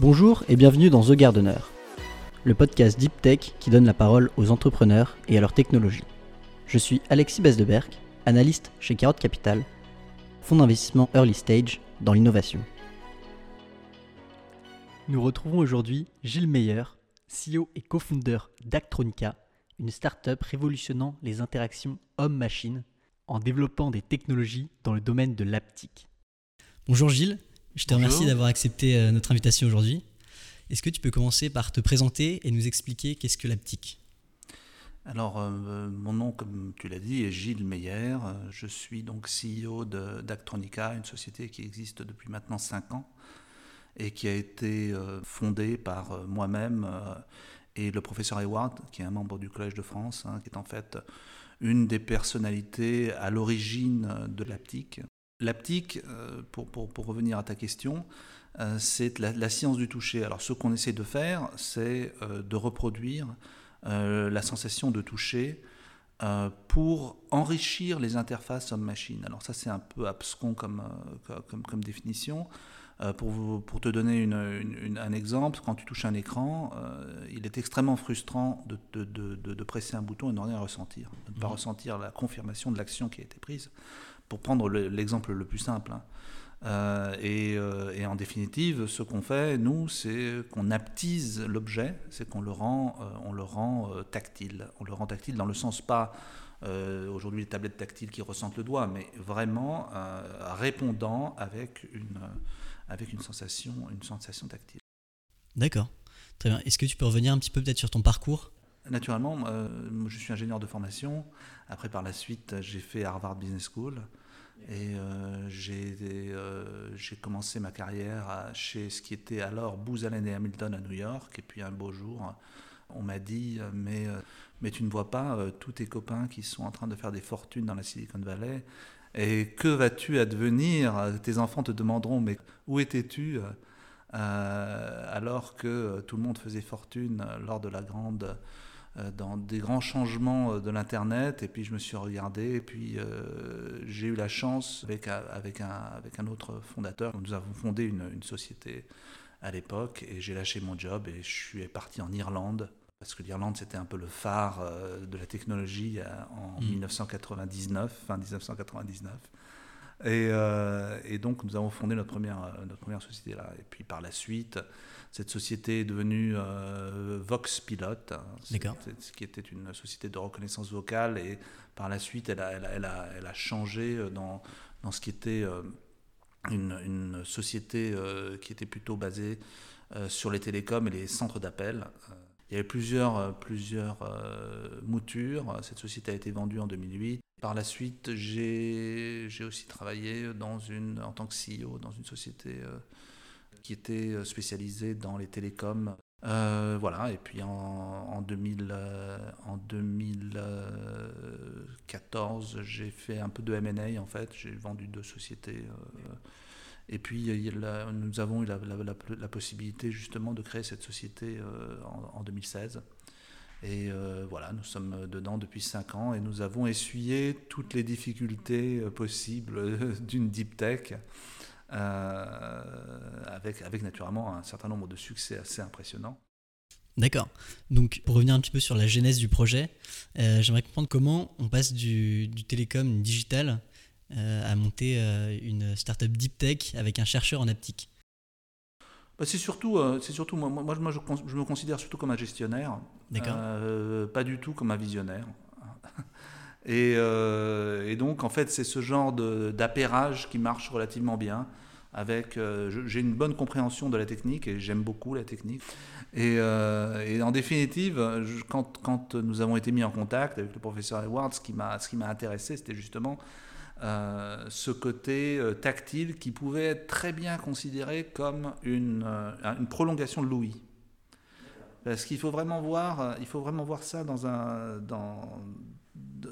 Bonjour et bienvenue dans The Gardener, le podcast Deep Tech qui donne la parole aux entrepreneurs et à leur technologie. Je suis Alexis Besdeberg, analyste chez Carotte Capital, fonds d'investissement early stage dans l'innovation. Nous retrouvons aujourd'hui Gilles Meyer, CEO et co-founder d'Actronica, une start-up révolutionnant les interactions homme-machine en développant des technologies dans le domaine de l'aptique. Bonjour Gilles, je te remercie d'avoir accepté euh, notre invitation aujourd'hui. Est-ce que tu peux commencer par te présenter et nous expliquer qu'est-ce que l'aptique? Alors, euh, mon nom, comme tu l'as dit, est Gilles Meyer. Je suis donc CEO d'Actronica, une société qui existe depuis maintenant 5 ans et qui a été euh, fondée par moi-même et le professeur Eward, qui est un membre du Collège de France, hein, qui est en fait une des personnalités à l'origine de l'aptique. L'aptique, euh, pour, pour, revenir à ta question, euh, c'est la, science du toucher. Alors ce qu'on essaie de faire, c'est euh, de reproduire la sensation de toucher pour enrichir les interfaces homme-machine. Alors ça c'est un peu abscon comme, comme, comme définition. Pour, pour, te donner une, un exemple, quand tu touches un écran, il est extrêmement frustrant de, de, de, de presser un bouton et de ne rien ressentir, de ne pas mmh. ressentir la confirmation de l'action qui a été prise pour prendre l'exemple le, plus simple. Hein. Euh, euh, et, en définitive, ce qu'on fait, nous, c'est qu'on aptise l'objet, c'est qu'on le rend, euh, on le rend tactile. On le rend tactile dans le sens pas aujourd'hui les tablettes tactiles qui ressentent le doigt, mais vraiment répondant avec une, avec une sensation, une sensation tactile. D'accord, très bien. Est-ce que tu peux revenir un petit peu peut-être sur ton parcours? Naturellement, je suis ingénieur de formation. Après, par la suite, j'ai fait Harvard Business School. Et euh, euh, j'ai commencé ma carrière chez ce qui était alors Booz Allen et Hamilton à New York. Et puis un beau jour, on m'a dit mais, euh, tu ne vois pas tous tes copains qui sont en train de faire des fortunes dans la Silicon Valley. Et que vas-tu advenir? Tes enfants te demanderont mais où étais-tu alors que tout le monde faisait fortune lors de la grande euh, dans des grands changements euh, de l'Internet. Et puis je me suis regardé. Et puis euh, j'ai eu la chance, avec, avec, un, avec un autre fondateur, nous avons fondé une, une société à l'époque. Et j'ai lâché mon job et je suis parti en Irlande. Parce que l'Irlande, c'était un peu le phare de la technologie en 1999, mm. fin 1999. Et, et, donc, nous avons fondé notre première, notre première société là. Et puis, par la suite, cette société est devenue euh, Vox Pilot, hein, ce qui était une société de reconnaissance vocale, et par la suite, elle a, elle a, elle a, changé euh, dans, dans, ce qui était euh, une, une, société qui était plutôt basée sur les télécoms et les centres d'appel. Il y avait plusieurs, plusieurs moutures. Cette société a été vendue en 2008. Par la suite, j'ai aussi travaillé dans une, en tant que CEO dans une société qui était euh, spécialisé dans les télécoms. Euh, voilà, et puis en, en, 2000, en 2014, j'ai fait un peu de MA en fait, j'ai vendu deux sociétés. Euh, et puis nous avons eu la, possibilité justement de créer cette société en, 2016. Et voilà, nous sommes dedans depuis cinq ans et nous avons essuyé toutes les difficultés possibles d'une deep tech. Euh, avec, naturellement un certain nombre de succès assez impressionnants. D'accord. Donc, pour revenir un petit peu sur la genèse du projet, euh, j'aimerais comprendre comment on passe du télécom digital euh, à monter une startup deep tech avec un chercheur en aptique. Bah, c'est surtout, c'est surtout moi, moi, moi je, je, me considère surtout comme un gestionnaire, pas du tout comme un visionnaire. Et, et donc, en fait, c'est ce genre d'appairage qui marche relativement bien avec euh, j'ai une bonne compréhension de la technique et j'aime beaucoup la technique. Et, euh, en définitive, quand, quand, nous avons été mis en contact avec le professeur Edwards, ce qui m'a ce qui m'a intéressé, c'était justement euh, ce côté tactile qui pouvait être très bien considéré comme une, une prolongation de l'ouïe. Parce qu'il faut vraiment voir, il faut vraiment voir ça dans un dans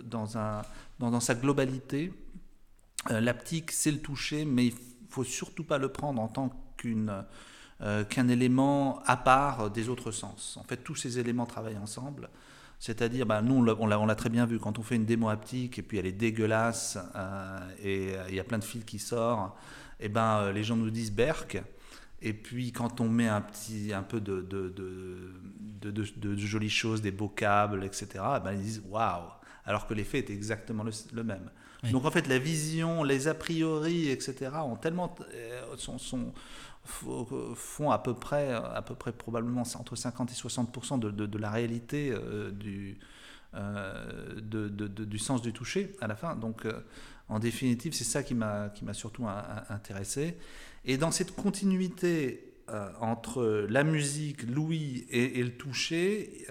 dans un dans, sa globalité. L'aptique, c'est le toucher, mais il faut surtout pas le prendre en tant qu'une euh, qu'un élément à part des autres sens. En fait, tous ces éléments travaillent ensemble. C'est-à-dire, bah, nous, on l'a très bien vu, quand on fait une démo haptique et puis elle est dégueulasse euh, et il y a plein de fils qui sortent, et ben, euh, les gens nous disent Berk. Et puis quand on met un petit un peu de, de, de, de jolies choses, des beaux câbles, etc., eh ben, ils disent waouh Alors que l'effet est exactement le, même. Donc en fait, la vision, les a priori, etc., ont tellement, sont, sont, font à peu près, à peu près probablement entre 50 et 60 de, de, la réalité du, euh, de, du sens du toucher à la fin. Donc, euh, en définitive, c'est ça qui m'a surtout intéressé. Et dans cette continuité euh, entre la musique, l'ouïe et, le toucher,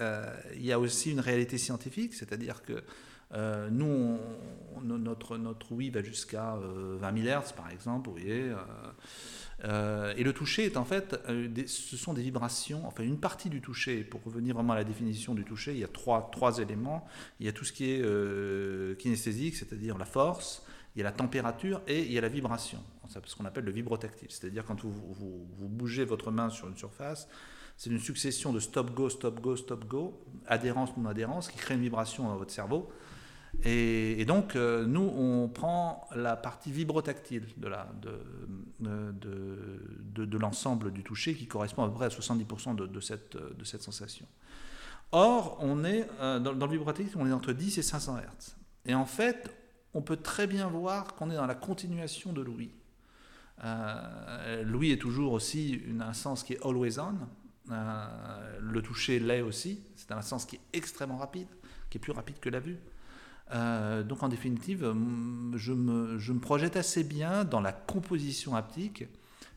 il y a aussi une réalité scientifique, c'est-à-dire que nous, notre, notre ouïe va jusqu'à 20 000 Hz, par exemple, vous voyez. Euh, et le toucher est en fait, euh, ce sont des vibrations, enfin une partie du toucher, pour revenir vraiment à la définition du toucher, il y a trois, trois éléments. Il y a tout ce qui est euh, kinesthésique, c'est-à-dire la force, il y a la température et il y a la vibration, c'est ce qu'on appelle le vibrotactile. C'est-à-dire quand vous, vous, vous, bougez votre main sur une surface, c'est une succession de stop-go, stop-go, stop-go, adhérence, non-adhérence, qui crée une vibration dans votre cerveau. Et, donc, euh, nous, on prend la partie vibrotactile de, de, l'ensemble du toucher qui correspond à peu près à 70% de, cette, sensation. Or, on est, euh, dans, le vibrotactile, on est entre 10 et 500 Hz. Et en fait, on peut très bien voir qu'on est dans la continuation de l'ouïe. Euh, l'ouïe est toujours aussi un sens qui est always on. le toucher l'est aussi. C'est un sens qui est extrêmement rapide, qui est plus rapide que la vue. Euh, donc en définitive, je me, je me, projette assez bien dans la composition haptique,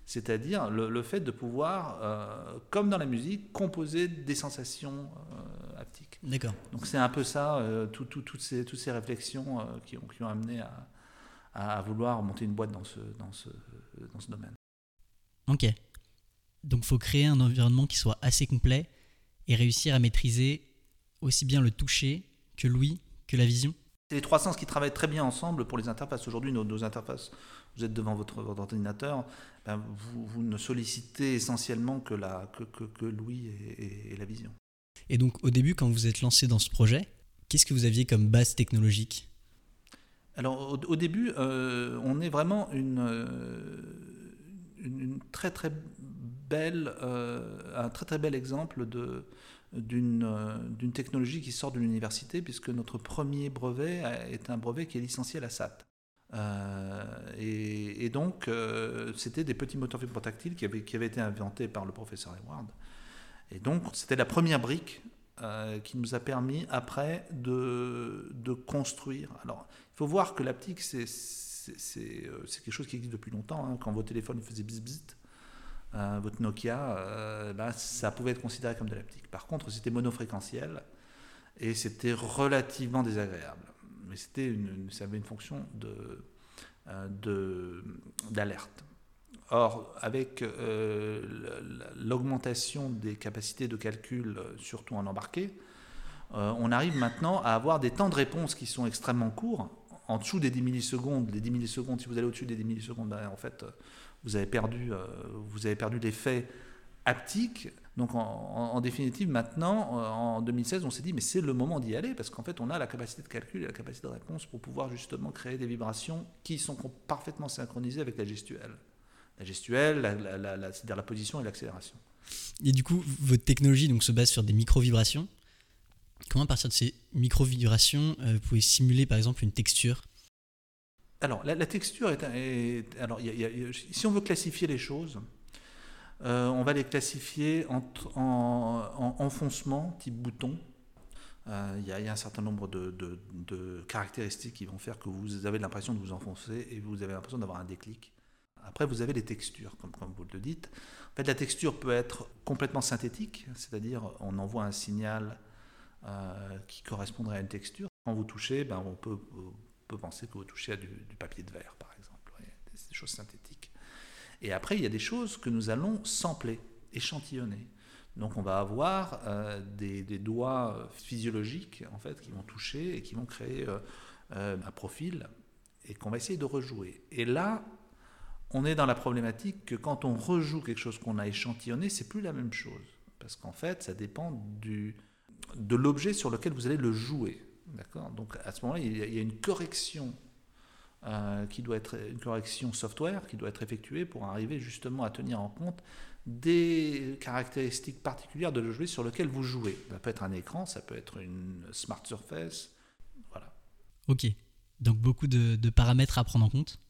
c'est-à-dire le, fait de pouvoir, euh, comme dans la musique, composer des sensations euh, haptiques. D'accord. Donc c'est un peu ça, tout, toutes, ces, toutes ces réflexions qui, ont, qui, ont, amené à, à, vouloir monter une boîte dans ce, dans ce, dans ce domaine. Ok. Donc il faut créer un environnement qui soit assez complet et réussir à maîtriser aussi bien le toucher que l'ouïe que la vision? C'est les trois sens qui travaillent très bien ensemble pour les interfaces. Aujourd'hui, nos, interfaces, vous êtes devant votre, ordinateur, ben, vous, ne sollicitez essentiellement que, la, que, que, l'ouïe et, la vision. Et donc, au début, quand vous êtes lancé dans ce projet, qu'est-ce que vous aviez comme base technologique? Alors, au, début, euh, on est vraiment une, euh, une, très très belle, euh, un très très bel exemple de d'une technologie qui sort de l'université, puisque notre premier brevet est un brevet qui est licencié à la SAT. Euh, et, donc, euh, c'était des petits moteurs vibrotactiles qui avaient, qui avaient été inventés par le professeur Eward. Et donc, c'était la première brique qui nous a permis après de, construire. Alors, il faut voir que l'aptique, c'est quelque chose qui existe depuis longtemps. Hein. Quand vos téléphones faisaient bzz, euh, votre Nokia, euh, ça pouvait être considéré comme de l'aptique. Par contre, c'était monofréquentiel et c'était relativement désagréable. Mais c'était ça avait une fonction de, euh, d'alerte. Or, avec l'augmentation des capacités de calcul, surtout en embarqué, on arrive maintenant à avoir des temps de réponse qui sont extrêmement courts. En dessous des 10 millisecondes, les 10 millisecondes, si vous allez au-dessus des 10 millisecondes, ben, en fait, vous avez perdu, euh, vous avez perdu l'effet haptique. Donc en, définitive, maintenant, euh, en 2016, on s'est dit, mais c'est le moment d'y aller, parce qu'en fait, on a la capacité de calcul et la capacité de réponse pour pouvoir justement créer des vibrations qui sont parfaitement synchronisées avec la gestuelle. La gestuelle, c'est-à-dire la position et l'accélération. Et du coup, votre technologie donc, se base sur des micro-vibrations. Comment, à partir de ces micro-vibrations, euh, vous pouvez simuler par exemple une texture? Alors, la, texture est. alors, si on veut classifier les choses, euh, on va les classifier en, en, enfoncement, type bouton. Euh, il y, a un certain nombre de, caractéristiques qui vont faire que vous avez l'impression de vous enfoncer et vous avez l'impression d'avoir un déclic. Après, vous avez les textures, comme, comme, vous le dites. En fait, la texture peut être complètement synthétique, c'est-à-dire on envoie un signal euh, qui correspondrait à une texture. Quand vous touchez, ben, on peut penser que vous touchez à du, papier de verre, par exemple, des, choses synthétiques. Et après, il y a des choses que nous allons sampler, échantillonner. Donc on va avoir euh, des, doigts physiologiques en fait qui vont toucher et qui vont créer euh, un profil et qu'on va essayer de rejouer. Et là, on est dans la problématique que quand on rejoue quelque chose qu'on a échantillonné, c'est plus la même chose parce qu'en fait, ça dépend du, de l'objet sur lequel vous allez le jouer. D'accord? Donc à ce moment-là, il y a une correction qui doit être une correction software qui doit être effectuée pour arriver justement à tenir en compte des caractéristiques particulières de l'objet sur lequel vous jouez. Ça peut être un écran, ça peut être une smart surface. Voilà. Ok. Donc beaucoup de, paramètres à prendre en compte.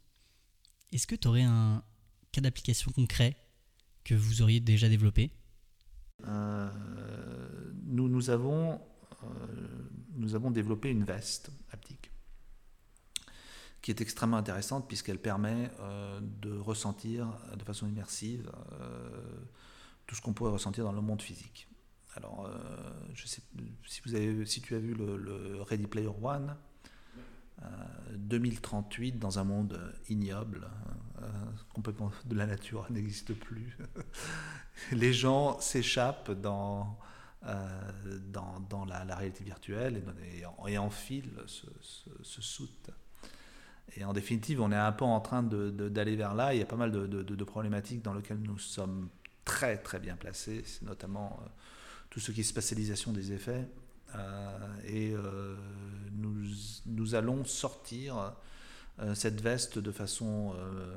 Est-ce que tu aurais un cas d'application concret que vous auriez déjà développé? Euh, nous, nous, avons, euh, nous avons développé une veste haptique qui est extrêmement intéressante puisqu'elle permet euh, de ressentir de façon immersive tout ce qu'on pourrait ressentir dans le monde physique. Alors, je sais si, vous avez, si tu as vu le Ready Player One, 2038 dans un monde ignoble, euh, complètement de la nature n'existe plus. Les gens s'échappent dans, euh, dans, dans la, réalité virtuelle et, et, enfilent ce, soute. Et en définitive, on est un peu en train d'aller vers là. Il y a pas mal de, de, problématiques dans lesquelles nous sommes très très bien placés. Notamment euh, tout ce qui est spatialisation des effets. Et nous, nous, allons sortir euh, cette veste de façon, euh,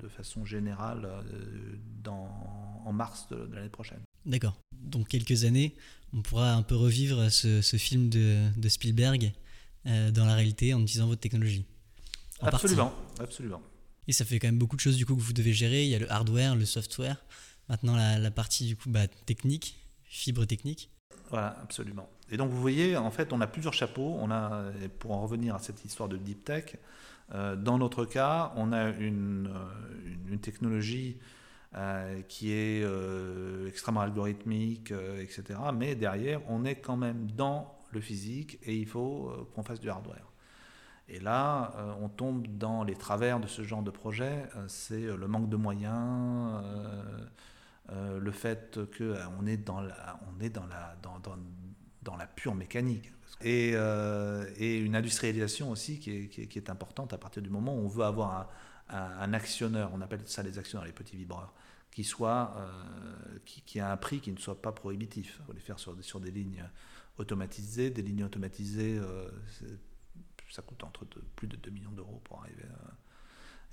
de façon générale euh, dans, en mars de, l'année prochaine. D'accord. Donc quelques années, on pourra un peu revivre ce, ce film de, de Spielberg dans la réalité en utilisant votre technologie. absolument, absolument. Et ça fait quand même beaucoup de choses du coup que vous devez gérer. Il y a le hardware, le software. Maintenant la, la partie du coup bah, technique, fibre technique. Voilà, absolument. Et donc vous voyez, en fait, on a plusieurs chapeaux. On a, pour en revenir à cette histoire de deep tech, euh, dans notre cas, on a une, euh, technologie euh, qui est extrêmement algorithmique, etc. Mais derrière, on est quand même dans le physique et il faut qu'on fasse du hardware. Et là, on tombe dans les travers de ce genre de projet. c'est le manque de moyens, le fait qu'on est dans la, on est dans la, dans, dans, dans la pure mécanique. Euh, et, une industrialisation aussi qui est, importante à partir du moment où on veut avoir un, actionneur, on appelle ça les actionneurs, les petits vibreurs, qui, soit, euh, qui, a un prix qui ne soit pas prohibitif. Il faut les faire sur, sur des lignes automatisées. Des lignes automatisées, euh, ça coûte entre plus de 2 millions d'euros pour arriver.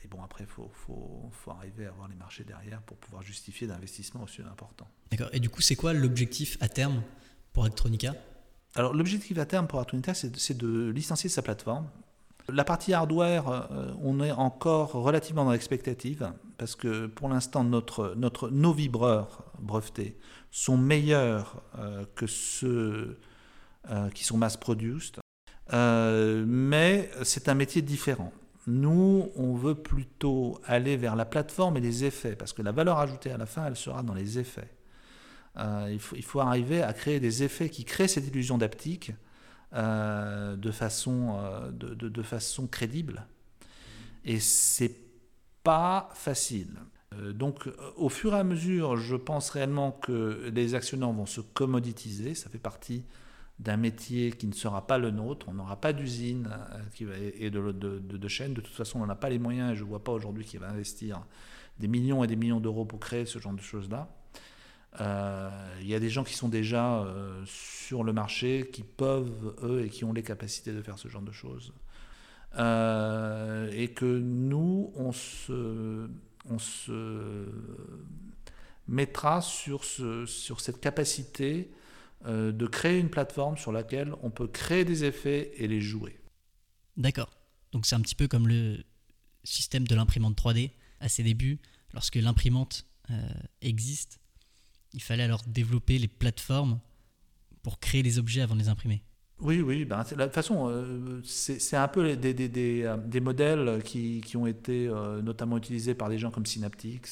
Et bon, après, il faut, faut, faut, arriver à avoir les marchés derrière pour pouvoir justifier d'investissements aussi importants. D'accord. Et du coup, c'est quoi l'objectif à terme pour Electronica alors l'objectif à terme pour Artunita, c'est de licencier sa plateforme. La partie hardware, euh, on est encore relativement dans l'expectative, parce que pour l'instant, notre, notre, nos vibreurs brevetés sont meilleurs euh, que ceux euh, qui sont mass-produced, mais c'est un métier différent. Nous, on veut plutôt aller vers la plateforme et les effets, parce que la valeur ajoutée à la fin, elle sera dans les effets. Euh, il, faut, arriver à créer des effets qui créent cette illusion d'aptique euh, de, façon, euh, de, façon crédible. Et c'est pas facile. Donc, au fur et à mesure, je pense réellement que les actionnaires vont se commoditiser. Ça fait partie d'un métier qui ne sera pas le nôtre. On n'aura pas d'usine et de, de, chaîne. De toute façon, on n'a pas les moyens. Et je ne vois pas aujourd'hui qui va investir des millions et des millions d'euros pour créer ce genre de choses-là. Euh, il y a des gens qui sont déjà euh, sur le marché, qui peuvent, eux, et qui ont les capacités de faire ce genre de choses. Euh, et que nous, on se, on se mettra sur, ce, sur cette capacité de créer une plateforme sur laquelle on peut créer des effets et les jouer. D'accord. Donc c'est un petit peu comme le système de l'imprimante 3D à ses débuts, lorsque l'imprimante existe il fallait alors développer les plateformes pour créer les objets avant de les imprimer. Oui, oui. Ben, de toute façon, euh, c'est un peu des, des, des, euh, des modèles qui, qui, ont été euh, notamment utilisés par des gens comme Synaptics,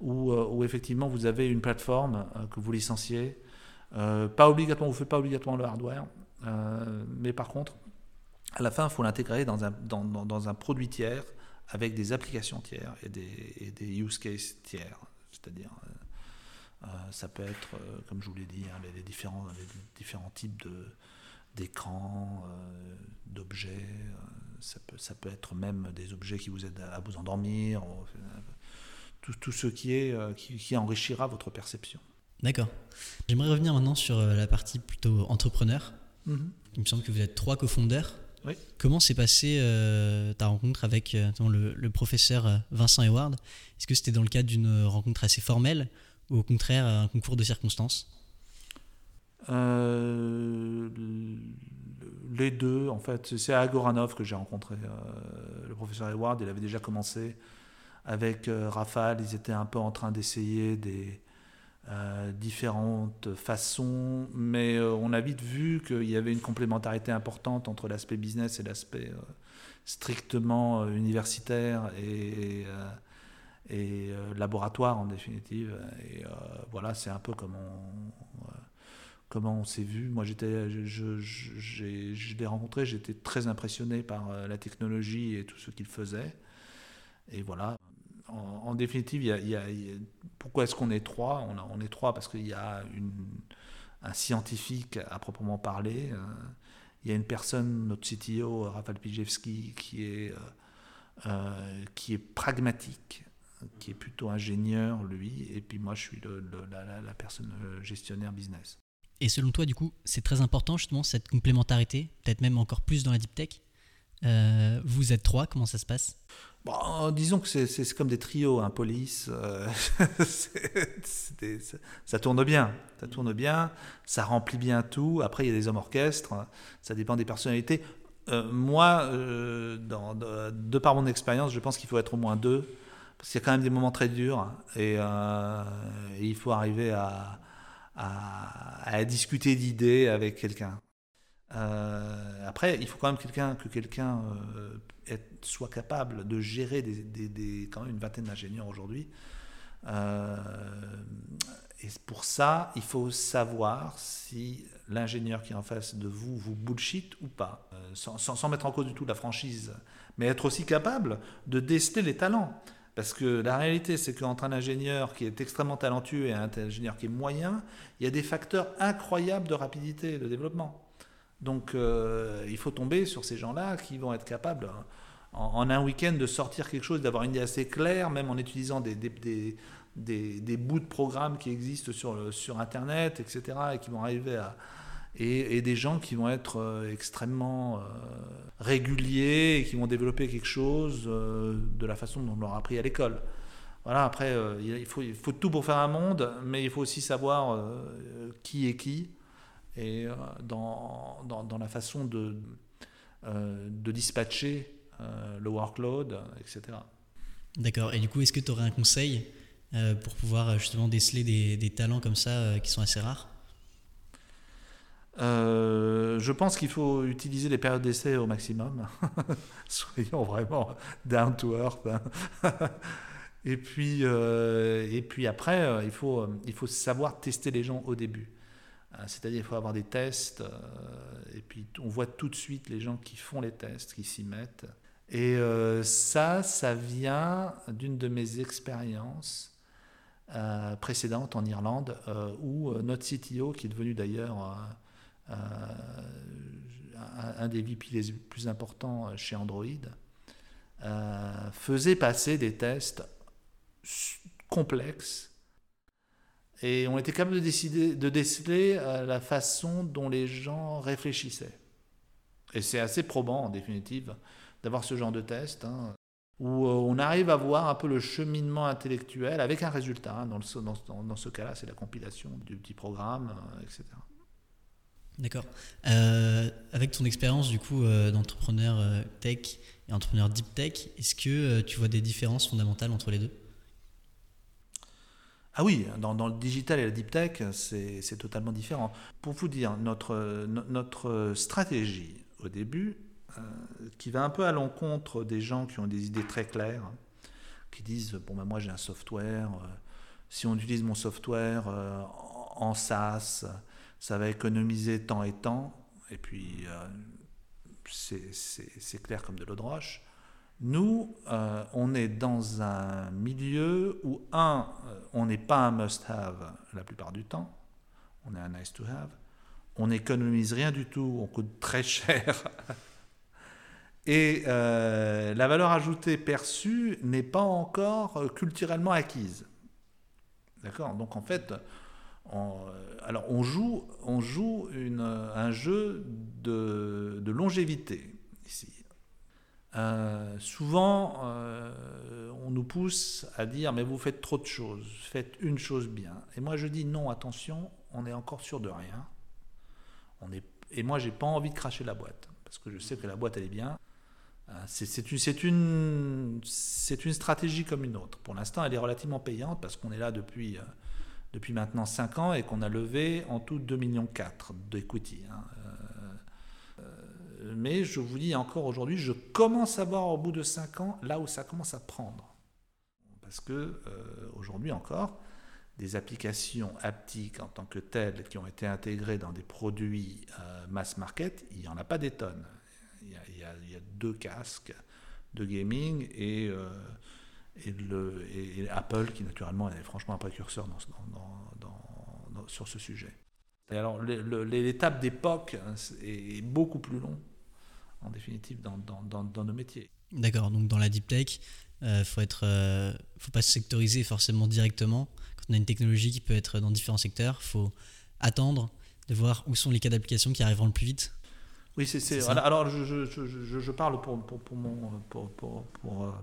où, où, effectivement vous avez une plateforme que vous licenciez. Pas obligatoirement, vous ne faites pas obligatoirement le hardware, mais par contre, à la fin, il faut l'intégrer dans un, dans, dans, un produit tiers avec des applications tiers et des, des use cases tiers. C'est-à-dire euh, ça peut être, euh, comme je vous l'ai dit, hein, les, différents, différents types de, d'écrans, euh, d'objets. ça, peut, ça peut être même des objets qui vous aident à vous endormir. Tout, tout ce qui, est, qui, enrichira votre perception. D'accord. J'aimerais revenir maintenant sur la partie plutôt entrepreneur. Mm-hmm. Il me semble que vous êtes trois cofondeurs. Comment s'est passée ta rencontre avec le, le, professeur Vincent Eward? Est-ce que c'était dans le cadre d'une rencontre assez formelle ou au contraire un concours de circonstances? Euh, les deux, en fait. C'est à Goranov que j'ai rencontré euh, le professeur Edward. Il avait déjà commencé avec euh, Rafale. Ils étaient un peu en train d'essayer des différentes façons, mais on a vite vu qu'il y avait une complémentarité importante entre l'aspect business et l'aspect strictement universitaire et, et laboratoire en définitive. Et voilà, c'est un peu comme on comment on s'est vu. Moi, j'étais, je, je, l'ai rencontré, j'étais très impressionné par euh, la technologie et tout ce qu'il faisait. Et voilà. En, définitive, pourquoi est-ce qu'on est trois? On, est trois parce qu'il y a un scientifique à proprement parler. Euh, il y a une personne, notre CTO, Rafal Pijewski, qui est, euh, qui est pragmatique, qui est plutôt ingénieur, lui, et puis moi, je suis la, personne gestionnaire business. Et selon toi, du coup, c'est très important justement cette complémentarité, peut-être même encore plus dans la deep tech? Euh, vous êtes trois, comment ça se passe? Bon, Disons que c'est comme des trios, hein, police. Euh, ça tourne bien, ça tourne bien, ça remplit bien tout. Après, il y a des hommes orchestres, ça dépend des personnalités. Euh, moi, dans, de, par mon expérience, je pense qu'il faut être au moins deux, parce qu'il y a quand même des moments très durs, et, il faut arriver à, discuter d'idées avec quelqu'un. Euh, après, il faut quand même que quelqu'un euh, soit capable de gérer quand même une vingtaine d'ingénieurs aujourd'hui. Euh, et pour ça, il faut savoir si l'ingénieur qui est en face de vous vous bullshit ou pas, sans, mettre en cause du tout la franchise, mais être aussi capable de déceler les talents. Parce que la réalité, c'est qu'entre un ingénieur qui est extrêmement talentueux et un ingénieur qui est moyen, il y a des facteurs incroyables de rapidité de développement. Donc euh, il faut tomber sur ces gens-là qui vont être capables hein, en, un week-end de sortir quelque chose, d'avoir une idée assez claire, même en utilisant des, des, des, des bouts de programmes qui existent sur, sur Internet, etc., et qui vont arriver à, et, des gens qui vont être euh, extrêmement euh, réguliers et qui vont développer quelque chose de la façon dont on leur a appris à l'école. Voilà, après, il, faut, il faut tout pour faire un monde, mais il faut aussi savoir qui est qui et dans, dans, dans, la façon de, de dispatcher le workload, etc. D'accord. Et du coup, est-ce que tu aurais un conseil pour pouvoir justement déceler des, des talents comme ça qui sont assez rares? Euh, je pense qu'il faut utiliser les périodes d'essai au maximum. Soyons vraiment down to earth. Hein. et, puis, euh, et puis après, euh, il, faut, il faut savoir tester les gens au début. C'est-à-dire qu'il faut avoir des tests. et puis on voit tout de suite les gens qui font les tests, qui s'y mettent. Et ça, ça vient d'une de mes expériences précédentes en Irlande, où notre CTO, qui est devenu d'ailleurs euh, un des VP les plus importants chez Android, euh, faisait passer des tests complexes et on était capable de, décider, de déceler euh, la façon dont les gens réfléchissaient. Et c'est assez probant, en définitive, d'avoir ce genre de test, hein, où on arrive à voir un peu le cheminement intellectuel avec un résultat. Hein, dans, dans, dans, ce cas-là, c'est la compilation du petit programme, etc. D'accord. Euh, avec ton expérience du coup euh, d'entrepreneur euh, tech et entrepreneur deep tech, est-ce que tu vois des différences fondamentales entre les deux? Ah oui, dans, le digital et la deep tech, c'est totalement différent. Pour vous dire, notre, notre stratégie au début, qui va un peu à l'encontre des gens qui ont des idées très claires, qui disent, bon ben moi j'ai un software, si on utilise mon software en SaaS, ça va économiser temps et temps, et puis euh, c'est clair comme de l'eau de roche. Nous, euh, on est dans un milieu où, un, euh, on n'est pas un must-have la plupart du temps, on est un nice-to-have, on n'économise rien du tout, on coûte très cher. Et la valeur ajoutée perçue n'est pas encore culturellement acquise. D'accord? Donc en fait, on joue, un jeu de, longévité. ici. Euh, souvent, on nous pousse à dire mais vous faites trop de choses, faites une chose bien. Et moi je dis non, attention, on est encore sûr de rien. Et moi j'ai pas envie de cracher la boîte parce que je sais que la boîte elle est bien. C'est une, stratégie comme une autre. Pour l'instant, elle est relativement payante parce qu'on est là depuis depuis maintenant 5 ans et qu'on a levé en tout 2,4 millions d'equity. Hein. Euh, euh, mais je vous dis encore aujourd'hui, je commence à voir au bout de 5 ans là où ça commence à prendre. Parce que euh, aujourd'hui encore, des applications haptiques en tant que telles qui ont été intégrées dans des produits mass market, il n'y en a pas des tonnes. Il y, a, deux casques de gaming et et, le, et, Apple qui naturellement est franchement un précurseur sur ce sujet. Et alors l'étape d'époque hein, est beaucoup plus long en définitive dans, nos métiers. D'accord, donc dans la deep tech, il euh, faut être, euh, faut pas se sectoriser forcément directement. Quand on a une technologie qui peut être dans différents secteurs, il faut attendre de voir où sont les cas d'application qui arriveront le plus vite oui, c'est. Alors, je, je, je, je, parle pour, pour, pour mon, pour, pour,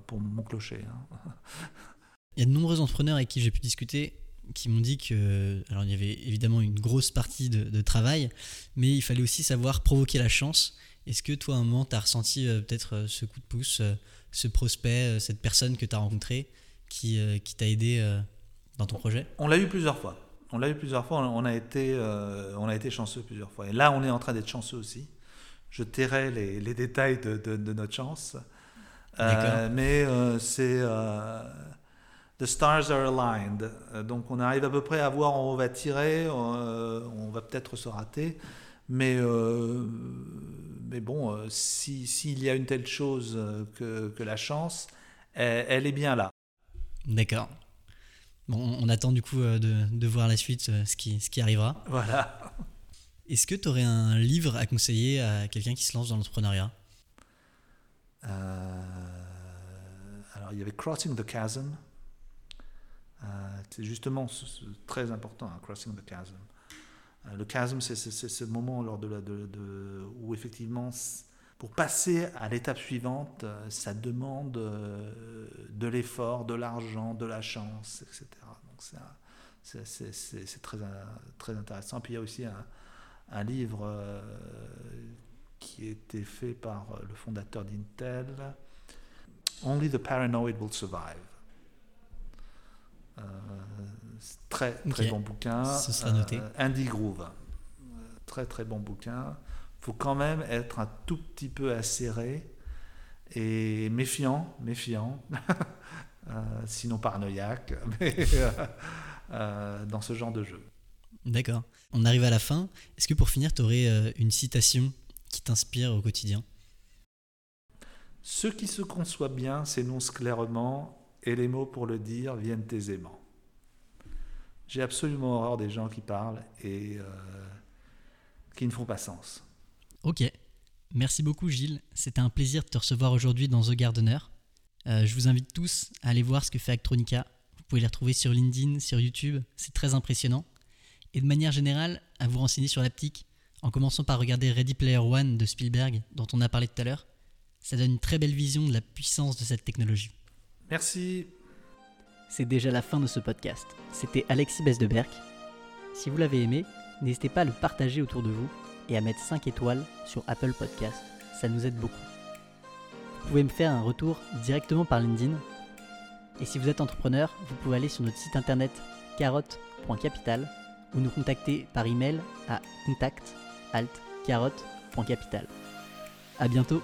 pour, mon clocher. Hein. Il y a de nombreux entrepreneurs avec qui j'ai pu discuter qui m'ont dit que. Alors, il y avait évidemment une grosse partie de, de travail, mais il fallait aussi savoir provoquer la chance. Est-ce que toi, à un moment, tu as ressenti euh, peut-être euh, ce coup de pouce, euh, ce prospect, cette personne que tu as rencontré qui, qui t'a aidé dans ton projet? On l'a eu plusieurs fois. On l'a eu plusieurs fois. On a, été, on a été chanceux plusieurs fois. Et là, on est en train d'être chanceux aussi je tairai les, les détails de, de, notre chance. Euh, mais euh, c'est euh, The stars are aligned. Donc on arrive à peu près à voir où on va tirer, on va peut-être se rater. Mais, mais bon, s'il y a une telle chose que, que la chance, elle, elle, est bien là. D'accord. Bon, on attend du coup de, de voir la suite, ce qui, ce qui arrivera. Voilà. Est-ce que tu aurais un livre à conseiller à quelqu'un qui se lance dans l'entrepreneuriat? Euh, Alors, il y avait Crossing the Chasm. Euh, c'est justement très important, hein, Crossing the Chasm. Euh, le chasm, c'est ce moment lors de, où effectivement, pour passer à l'étape suivante, ça demande de l'effort, de l'argent, de la chance, etc. Donc c'est très, intéressant. Puis il y a aussi un, livre euh, qui a été fait par euh, le fondateur d'Intel, Only the Paranoid Will Survive. Euh, très très bon bouquin. Ce sera noté. Andy Groove. Très très bon bouquin. Il faut quand même être un tout petit peu acéré et méfiant, méfiant, sinon paranoïaque, mais, dans ce genre de jeu. D'accord. On arrive à la fin. Est-ce que pour finir, tu aurais euh, une citation qui t'inspire au quotidien? Ce qui se conçoit bien s'énonce clairement et les mots pour le dire viennent aisément. J'ai absolument horreur des gens qui parlent et euh, qui ne font pas sens. Ok. Merci beaucoup Gilles. C'était un plaisir de te recevoir aujourd'hui dans The Gardener. Euh, je vous invite tous à aller voir ce que fait Actronica. Vous pouvez les retrouver sur LinkedIn, sur YouTube. C'est très impressionnant et de manière générale à vous renseigner sur l'aptique, en commençant par regarder Ready Player One de Spielberg, dont on a parlé tout à l'heure. Ça donne une très belle vision de la puissance de cette technologie. Merci. C'est déjà la fin de ce podcast. C'était Alexis Besdeberg. Si vous l'avez aimé, n'hésitez pas à le partager autour de vous et à mettre 5 étoiles sur Apple Podcast. Ça nous aide beaucoup. Vous pouvez me faire un retour directement par LinkedIn. Et si vous êtes entrepreneur, vous pouvez aller sur notre site internet carotte.capital ou nous contacter par email à contact alt carotte.capital. À bientôt